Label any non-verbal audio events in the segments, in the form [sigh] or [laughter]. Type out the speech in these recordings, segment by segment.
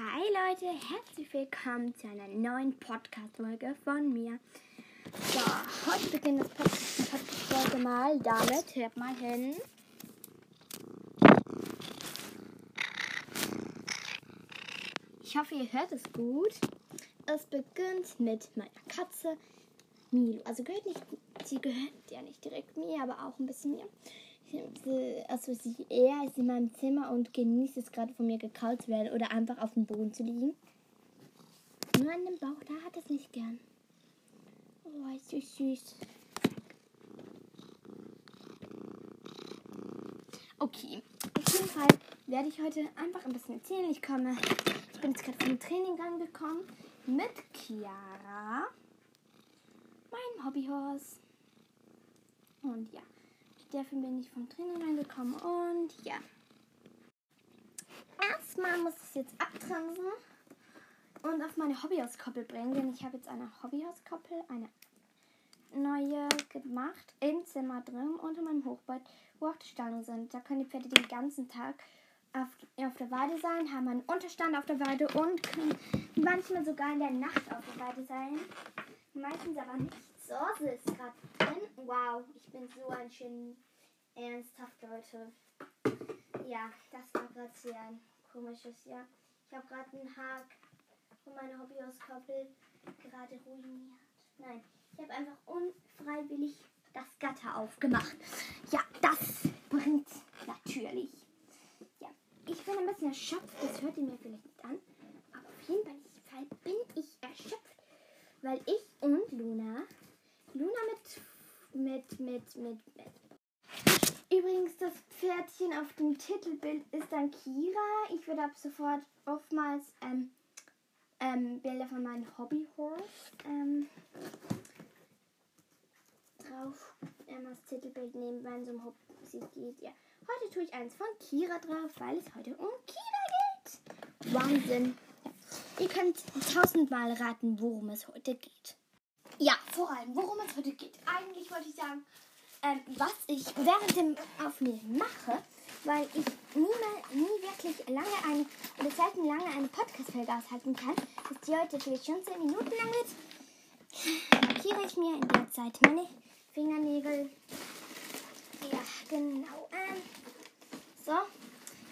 Hi Leute, herzlich willkommen zu einer neuen Podcast-Folge von mir. So, heute beginnt das Podcast-Folge mal damit. Hört mal hin. Ich hoffe, ihr hört es gut. Es beginnt mit meiner Katze Milo. Also gehört nicht, sie gehört ja nicht direkt mir, aber auch ein bisschen mir. Also er ist in meinem Zimmer und genießt es gerade von mir gekaut zu werden oder einfach auf dem Boden zu liegen. Nur an dem Bauch, da hat es nicht gern. Oh, ist so süß. Okay, auf jeden Fall werde ich heute einfach ein bisschen erzählen. Ich komme, ich bin jetzt gerade vom Training angekommen mit Chiara, meinem Hobbyhorse. Und ja, dafür bin ich vom Training reingekommen und ja. Erstmal muss ich es jetzt abtransen und auf meine Hobbyhauskoppel bringen, denn ich habe jetzt eine Hobbyhauskoppel, eine neue gemacht im Zimmer drin unter meinem Hochbett, wo auch die Stangen sind. Da können die Pferde den ganzen Tag auf, auf der Weide sein, haben einen Unterstand auf der Weide und können manchmal sogar in der Nacht auf der Weide sein. Meistens aber nicht. So, sie ist gerade drin. Wow, ich bin so ein schön ernsthaft, Leute. Ja, das war gerade sehr ein komisches Jahr. Ich habe gerade einen Hack von meiner Hobbyhauskoppel gerade ruiniert. Nein, ich habe einfach unfreiwillig das Gatter aufgemacht. Ja, das bringt natürlich. Ja, ich bin ein bisschen erschöpft, das hört ihr mir vielleicht an. Aber auf jeden Fall bin ich erschöpft, weil ich und Luna, Luna mit, mit, mit, mit. Übrigens, das Pferdchen auf dem Titelbild ist dann Kira. Ich werde ab sofort oftmals ähm, ähm, Bilder von meinem Hobbyhorse ähm, drauf ähm, als Titelbild nehmen, wenn es um Hobby geht. Ja. Heute tue ich eins von Kira drauf, weil es heute um Kira geht. Wahnsinn. Ja. Ihr könnt tausendmal raten, worum es heute geht. Ja, vor allem, worum es heute geht. Eigentlich wollte ich sagen, ähm, was ich während dem Aufnehmen mache, weil ich nie, mal, nie wirklich lange eine oder selten lange eine Podcast-Folge aushalten kann, dass die heute vielleicht schon 10 Minuten lang wird, markiere ich mir in der Zeit meine Fingernägel. Ja, genau. Ähm, so,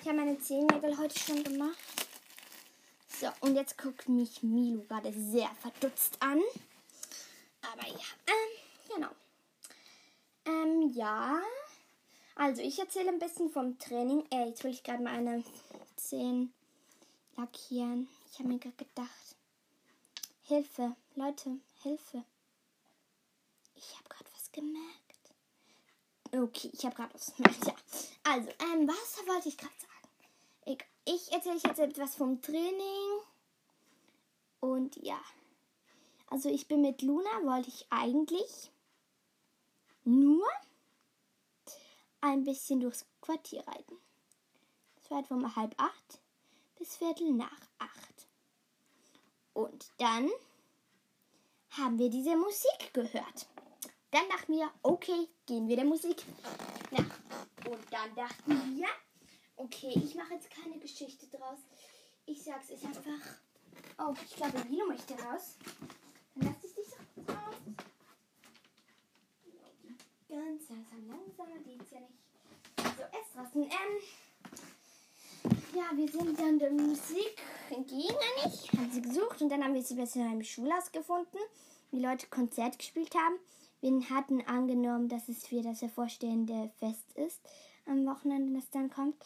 ich habe meine Zehennägel heute schon gemacht. So, und jetzt guckt mich Milo gerade sehr verdutzt an. Ähm, genau. Ähm, ja. Also, ich erzähle ein bisschen vom Training. Äh, jetzt will ich gerade meine Zehen lackieren. Ich habe mir gerade gedacht. Hilfe, Leute, Hilfe. Ich habe gerade was gemerkt. Okay, ich habe gerade was gemerkt, [laughs] ja. Also, ähm, was wollte ich gerade sagen? Ich, ich erzähle jetzt etwas vom Training. Und ja. Also, ich bin mit Luna, wollte ich eigentlich nur ein bisschen durchs Quartier reiten. Es war etwa um halb acht bis Viertel nach acht. Und dann haben wir diese Musik gehört. Dann dachten wir, okay, gehen wir der Musik nach. Und dann dachten wir, okay, ich mache jetzt keine Geschichte draus. Ich sag's es einfach. Oh, ich glaube, Lilo möchte raus. Raus ganz langsam, langsam, die ja nicht so Essrassen. Ähm, ja, wir sind dann der Musik entgegen nicht, haben sie gesucht und dann haben wir sie in einem Schulhaus gefunden, wie Leute Konzert gespielt haben. Wir hatten angenommen, dass es für das hervorstehende Fest ist, am Wochenende, das dann kommt.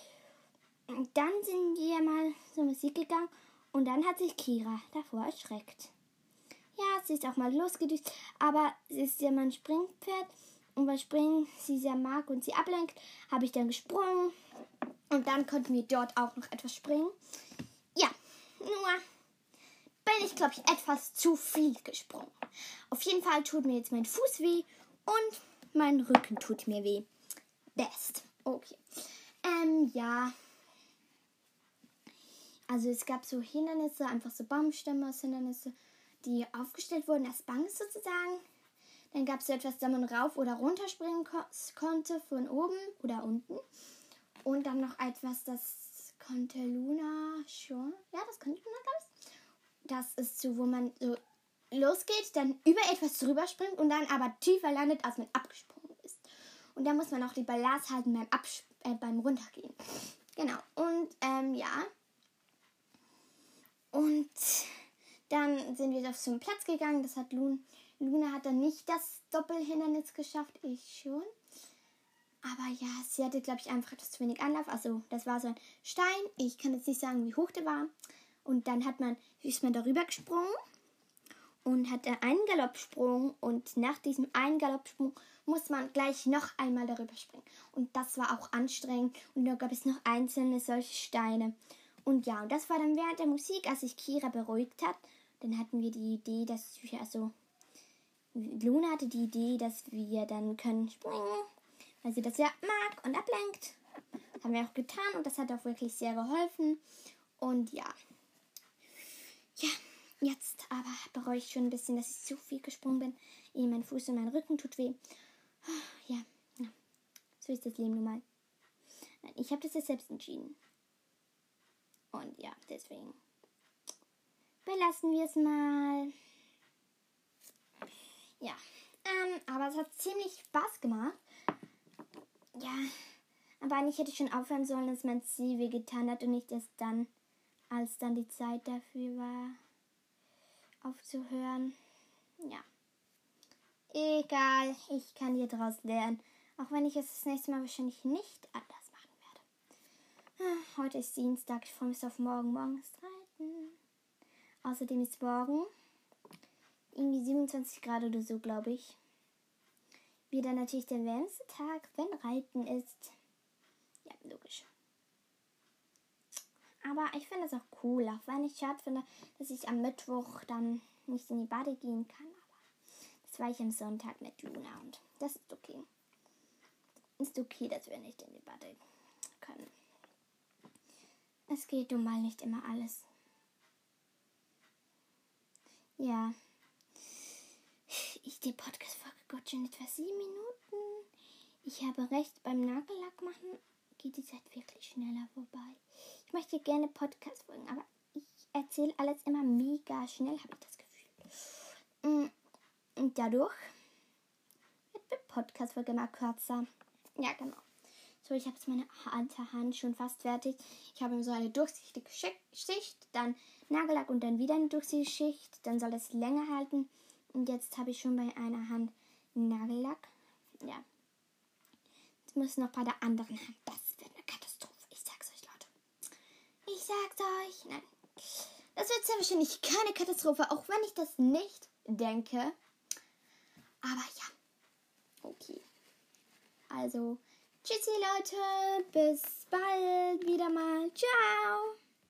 Und dann sind wir mal zur Musik gegangen und dann hat sich Kira davor erschreckt. Ja, sie ist auch mal losgedüst, aber sie ist ja mein Springpferd und weil Springen sie sehr mag und sie ablenkt, habe ich dann gesprungen. Und dann konnten wir dort auch noch etwas springen. Ja, nur bin ich, glaube ich, etwas zu viel gesprungen. Auf jeden Fall tut mir jetzt mein Fuß weh und mein Rücken tut mir weh. Best. Okay. Ähm, ja. Also es gab so Hindernisse, einfach so Baumstämme aus Hindernisse, die aufgestellt wurden als Bank sozusagen. Dann gab es so etwas, da man rauf oder runter springen ko konnte, von oben oder unten. Und dann noch etwas, das konnte Luna schon. Ja, das konnte Luna. das ist so, wo man so losgeht, dann über etwas drüber springt und dann aber tiefer landet, als man abgesprungen ist. Und da muss man auch die Ballast halten beim, Abs äh, beim Runtergehen. Genau. Und ähm, ja. Und dann sind wir auf einen Platz gegangen. Das hat Luna. Luna hat dann nicht das Doppelhindernis geschafft. Ich schon. Aber ja, sie hatte, glaube ich, einfach etwas zu wenig Anlauf. Also, das war so ein Stein. Ich kann jetzt nicht sagen, wie hoch der war. Und dann hat man, ist man darüber gesprungen und hatte einen Galoppsprung. Und nach diesem einen Galoppsprung muss man gleich noch einmal darüber springen. Und das war auch anstrengend. Und da gab es noch einzelne solche Steine. Und ja, und das war dann während der Musik, als sich Kira beruhigt hat. Dann hatten wir die Idee, dass wir, also, Luna hatte die Idee, dass wir dann können springen weil sie das ja mag und ablenkt. Das haben wir auch getan und das hat auch wirklich sehr geholfen. Und ja. Ja, jetzt aber bereue ich schon ein bisschen, dass ich zu viel gesprungen bin. Eh, mein Fuß und mein Rücken tut weh. Ja, ja. so ist das Leben nun mal. Ich habe das jetzt selbst entschieden. Und ja, deswegen belassen wir es mal. Ja, ähm, aber es hat ziemlich Spaß gemacht. Ja, aber eigentlich hätte ich schon aufhören sollen, dass mein Ziel wehgetan hat und nicht erst dann, als dann die Zeit dafür war, aufzuhören. Ja. Egal, ich kann hier draus lernen. Auch wenn ich es das nächste Mal wahrscheinlich nicht anders machen werde. Ah, heute ist Dienstag, ich freue mich auf morgen. Morgen ist Reiten. Außerdem ist morgen irgendwie 27 Grad oder so, glaube ich wieder natürlich der wärmste Tag, wenn Reiten ist. Ja, logisch. Aber ich finde es auch cool, auch wenn ich schade finde, dass ich am Mittwoch dann nicht in die Bade gehen kann. Aber das war ich am Sonntag mit Luna und das ist okay. Ist okay, dass wir nicht in die Bade können. Es geht nun mal nicht immer alles. Ja. Ich die Podcast-Folge Gott schon etwa sieben Minuten. Ich habe recht, beim Nagellack machen geht die Zeit wirklich schneller vorbei. Ich möchte gerne Podcast folgen, aber ich erzähle alles immer mega schnell, habe ich das Gefühl. Mm, und dadurch wird die Podcast-Folge immer kürzer. Ja, genau. So, ich habe jetzt meine Hand schon fast fertig. Ich habe so eine durchsichtige Schicht, dann Nagellack und dann wieder eine durchsichtige Schicht. Dann soll das länger halten. Und jetzt habe ich schon bei einer Hand Nagellack. Ja. Jetzt muss noch bei der anderen Hand. Das wird eine Katastrophe. Ich sag's euch, Leute. Ich sag's euch. Nein. Das wird sehr wahrscheinlich keine Katastrophe, auch wenn ich das nicht denke. Aber ja. Okay. Also, tschüssi Leute. Bis bald wieder mal. Ciao.